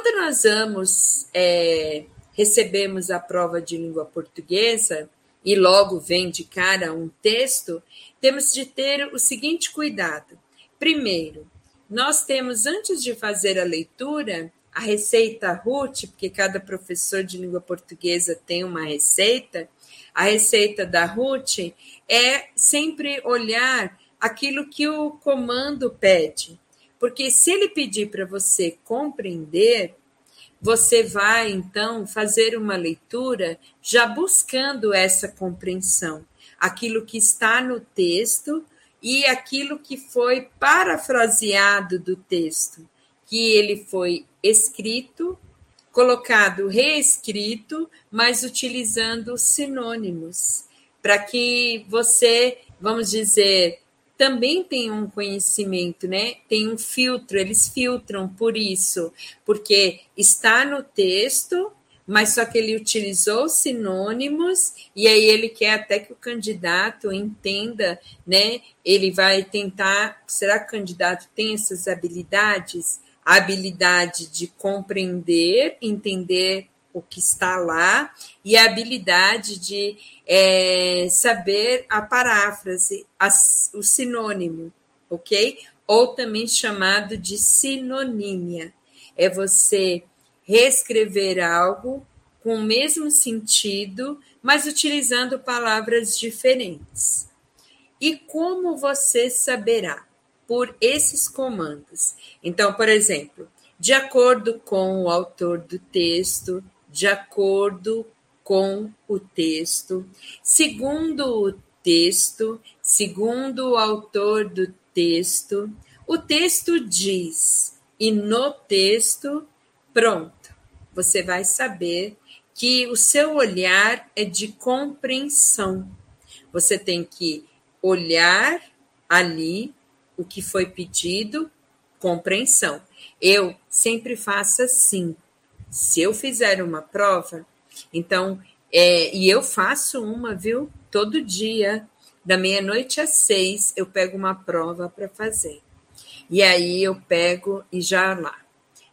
Quando nós vamos, é, recebemos a prova de língua portuguesa e logo vem de cara um texto, temos de ter o seguinte cuidado. Primeiro, nós temos, antes de fazer a leitura, a receita RUT, porque cada professor de língua portuguesa tem uma receita, a receita da RUT é sempre olhar aquilo que o comando pede. Porque se ele pedir para você compreender, você vai então fazer uma leitura já buscando essa compreensão, aquilo que está no texto e aquilo que foi parafraseado do texto, que ele foi escrito, colocado reescrito, mas utilizando sinônimos, para que você, vamos dizer, também tem um conhecimento, né? Tem um filtro, eles filtram por isso, porque está no texto, mas só que ele utilizou sinônimos e aí ele quer até que o candidato entenda, né? Ele vai tentar, será que o candidato tem essas habilidades? A habilidade de compreender, entender o que está lá e a habilidade de é, saber a paráfrase, a, o sinônimo, ok? Ou também chamado de sinonímia. É você reescrever algo com o mesmo sentido, mas utilizando palavras diferentes. E como você saberá? Por esses comandos. Então, por exemplo, de acordo com o autor do texto, de acordo com o texto, segundo o texto, segundo o autor do texto, o texto diz, e no texto, pronto, você vai saber que o seu olhar é de compreensão. Você tem que olhar ali o que foi pedido, compreensão. Eu sempre faço assim se eu fizer uma prova, então, é, e eu faço uma, viu? Todo dia, da meia-noite às seis, eu pego uma prova para fazer. E aí eu pego e já lá.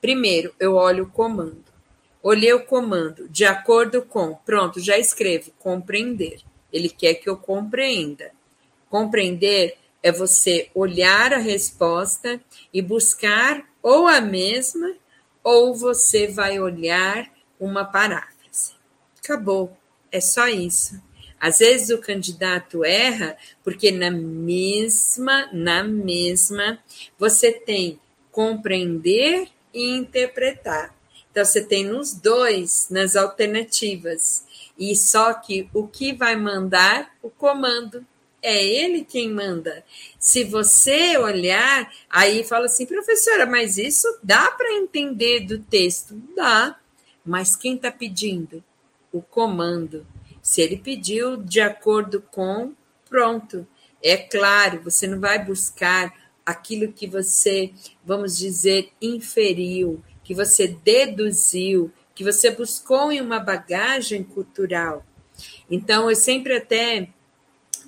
Primeiro, eu olho o comando. Olhei o comando, de acordo com, pronto, já escrevo, compreender. Ele quer que eu compreenda. Compreender é você olhar a resposta e buscar ou a mesma ou você vai olhar uma paráfrase. Acabou, é só isso. Às vezes o candidato erra porque na mesma, na mesma, você tem compreender e interpretar. Então você tem nos dois, nas alternativas. E só que o que vai mandar o comando é ele quem manda. Se você olhar, aí fala assim, professora, mas isso dá para entender do texto? Dá. Mas quem está pedindo? O comando. Se ele pediu de acordo com, pronto. É claro, você não vai buscar aquilo que você, vamos dizer, inferiu, que você deduziu, que você buscou em uma bagagem cultural. Então, eu sempre até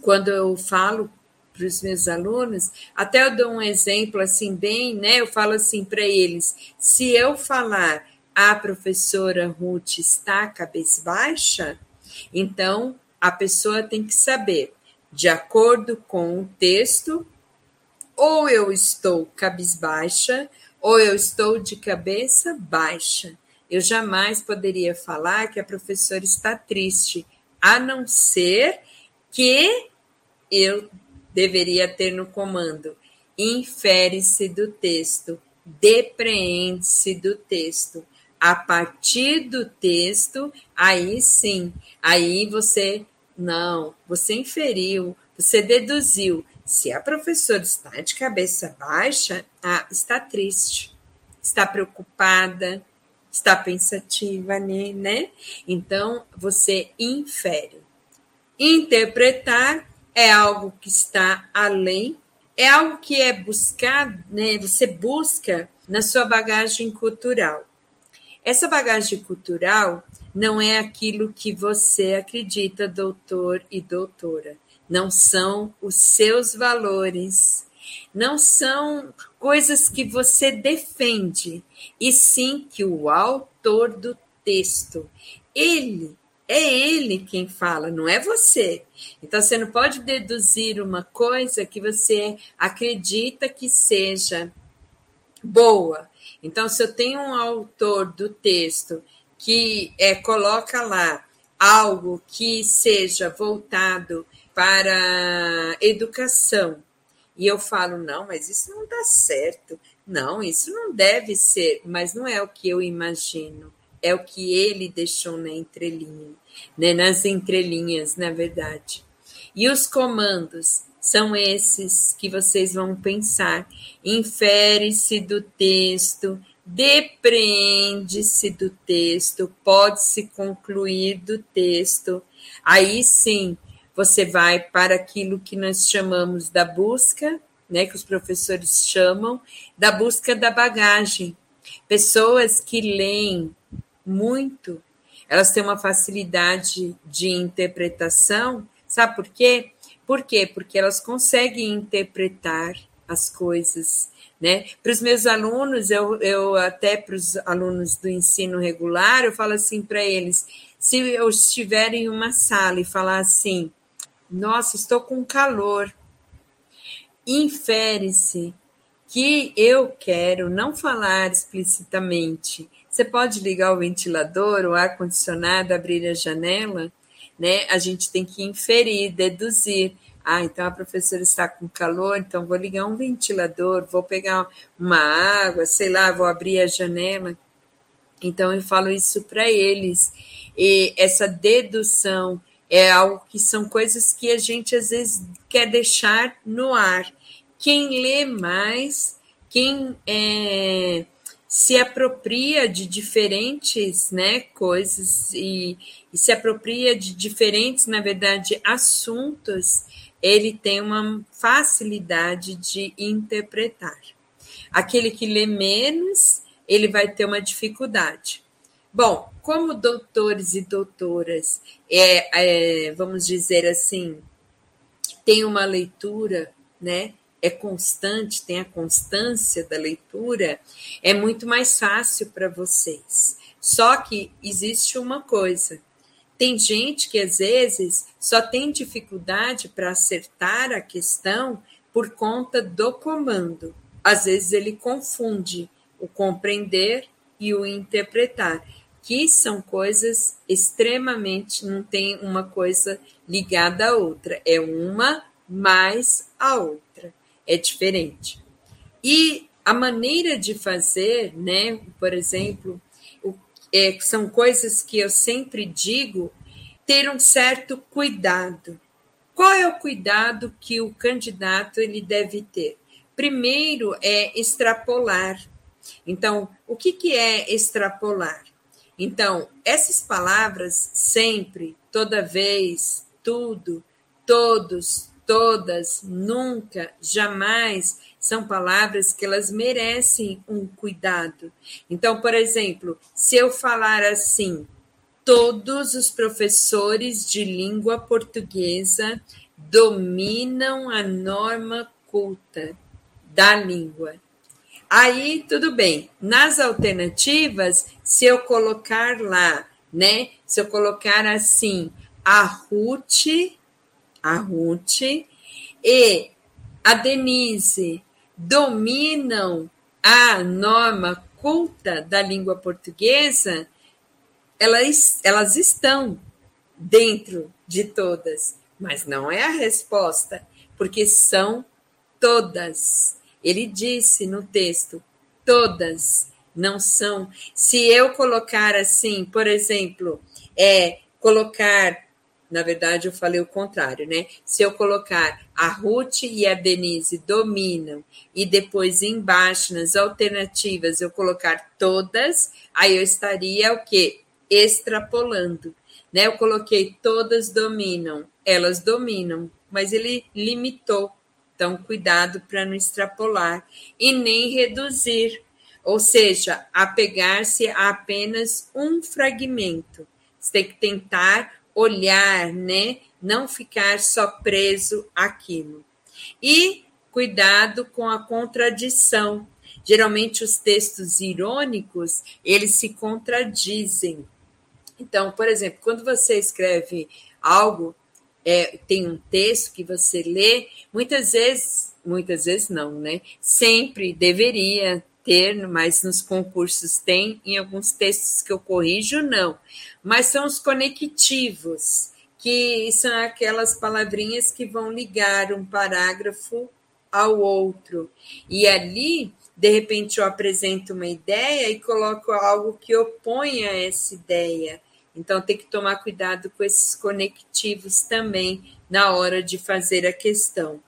quando eu falo para os meus alunos, até eu dou um exemplo assim bem, né? Eu falo assim para eles: se eu falar a professora Ruth está cabeça baixa, então a pessoa tem que saber, de acordo com o texto, ou eu estou cabisbaixa, ou eu estou de cabeça baixa. Eu jamais poderia falar que a professora está triste, a não ser que eu deveria ter no comando. Infere-se do texto, depreende-se do texto. A partir do texto, aí sim, aí você não, você inferiu, você deduziu. Se a professora está de cabeça baixa, ah, está triste, está preocupada, está pensativa, né? Então, você infere. Interpretar é algo que está além, é algo que é buscado, né? Você busca na sua bagagem cultural. Essa bagagem cultural não é aquilo que você acredita, doutor e doutora. Não são os seus valores. não são coisas que você defende, e sim que o autor do texto, ele é ele quem fala, não é você. Então você não pode deduzir uma coisa que você acredita que seja boa. Então, se eu tenho um autor do texto que é, coloca lá algo que seja voltado para educação, e eu falo, não, mas isso não dá certo. Não, isso não deve ser, mas não é o que eu imagino, é o que ele deixou na entrelinha né, nas entrelinhas, na verdade. E os comandos são esses que vocês vão pensar. Infere-se do texto, depreende-se do texto, pode-se concluir do texto. Aí sim, você vai para aquilo que nós chamamos da busca, né, que os professores chamam, da busca da bagagem. Pessoas que leem muito elas têm uma facilidade de interpretação. Sabe por quê? Por quê? Porque elas conseguem interpretar as coisas. Né? Para os meus alunos, eu, eu até para os alunos do ensino regular, eu falo assim para eles: se eu estiver em uma sala e falar assim, nossa, estou com calor, infere-se que eu quero não falar explicitamente, você pode ligar o ventilador, o ar-condicionado, abrir a janela, né? A gente tem que inferir, deduzir. Ah, então a professora está com calor, então vou ligar um ventilador, vou pegar uma água, sei lá, vou abrir a janela. Então eu falo isso para eles. E essa dedução é algo que são coisas que a gente às vezes quer deixar no ar. Quem lê mais, quem é, se apropria de diferentes né, coisas e, e, se apropria de diferentes, na verdade, assuntos, ele tem uma facilidade de interpretar. Aquele que lê menos, ele vai ter uma dificuldade. Bom, como doutores e doutoras, é, é vamos dizer assim, tem uma leitura né, é constante, tem a constância da leitura, é muito mais fácil para vocês. Só que existe uma coisa: tem gente que às vezes só tem dificuldade para acertar a questão por conta do comando. Às vezes ele confunde o compreender e o interpretar, que são coisas extremamente, não tem uma coisa ligada à outra, é uma mais a outra é diferente. E a maneira de fazer, né, por exemplo, o, é, são coisas que eu sempre digo, ter um certo cuidado. Qual é o cuidado que o candidato ele deve ter? Primeiro é extrapolar. Então, o que, que é extrapolar? Então, essas palavras sempre, toda vez, tudo, todos, todas, nunca, jamais são palavras que elas merecem um cuidado. Então, por exemplo, se eu falar assim, todos os professores de língua portuguesa dominam a norma culta da língua. Aí, tudo bem. Nas alternativas, se eu colocar lá, né? Se eu colocar assim, a Ruth a Ruth e a Denise dominam a norma culta da língua portuguesa, elas, elas estão dentro de todas, mas não é a resposta, porque são todas. Ele disse no texto, todas não são. Se eu colocar assim, por exemplo, é colocar na verdade, eu falei o contrário, né? Se eu colocar a Ruth e a Denise dominam e depois embaixo nas alternativas eu colocar todas, aí eu estaria o quê? Extrapolando, né? Eu coloquei todas dominam, elas dominam, mas ele limitou. Então, cuidado para não extrapolar e nem reduzir, ou seja, apegar-se a apenas um fragmento. Você tem que tentar olhar, né? Não ficar só preso àquilo. E cuidado com a contradição. Geralmente os textos irônicos, eles se contradizem. Então, por exemplo, quando você escreve algo, é, tem um texto que você lê, muitas vezes, muitas vezes não, né? Sempre deveria ter, mas nos concursos tem, em alguns textos que eu corrijo, não. Mas são os conectivos, que são aquelas palavrinhas que vão ligar um parágrafo ao outro. E ali, de repente, eu apresento uma ideia e coloco algo que opõe a essa ideia. Então, tem que tomar cuidado com esses conectivos também na hora de fazer a questão.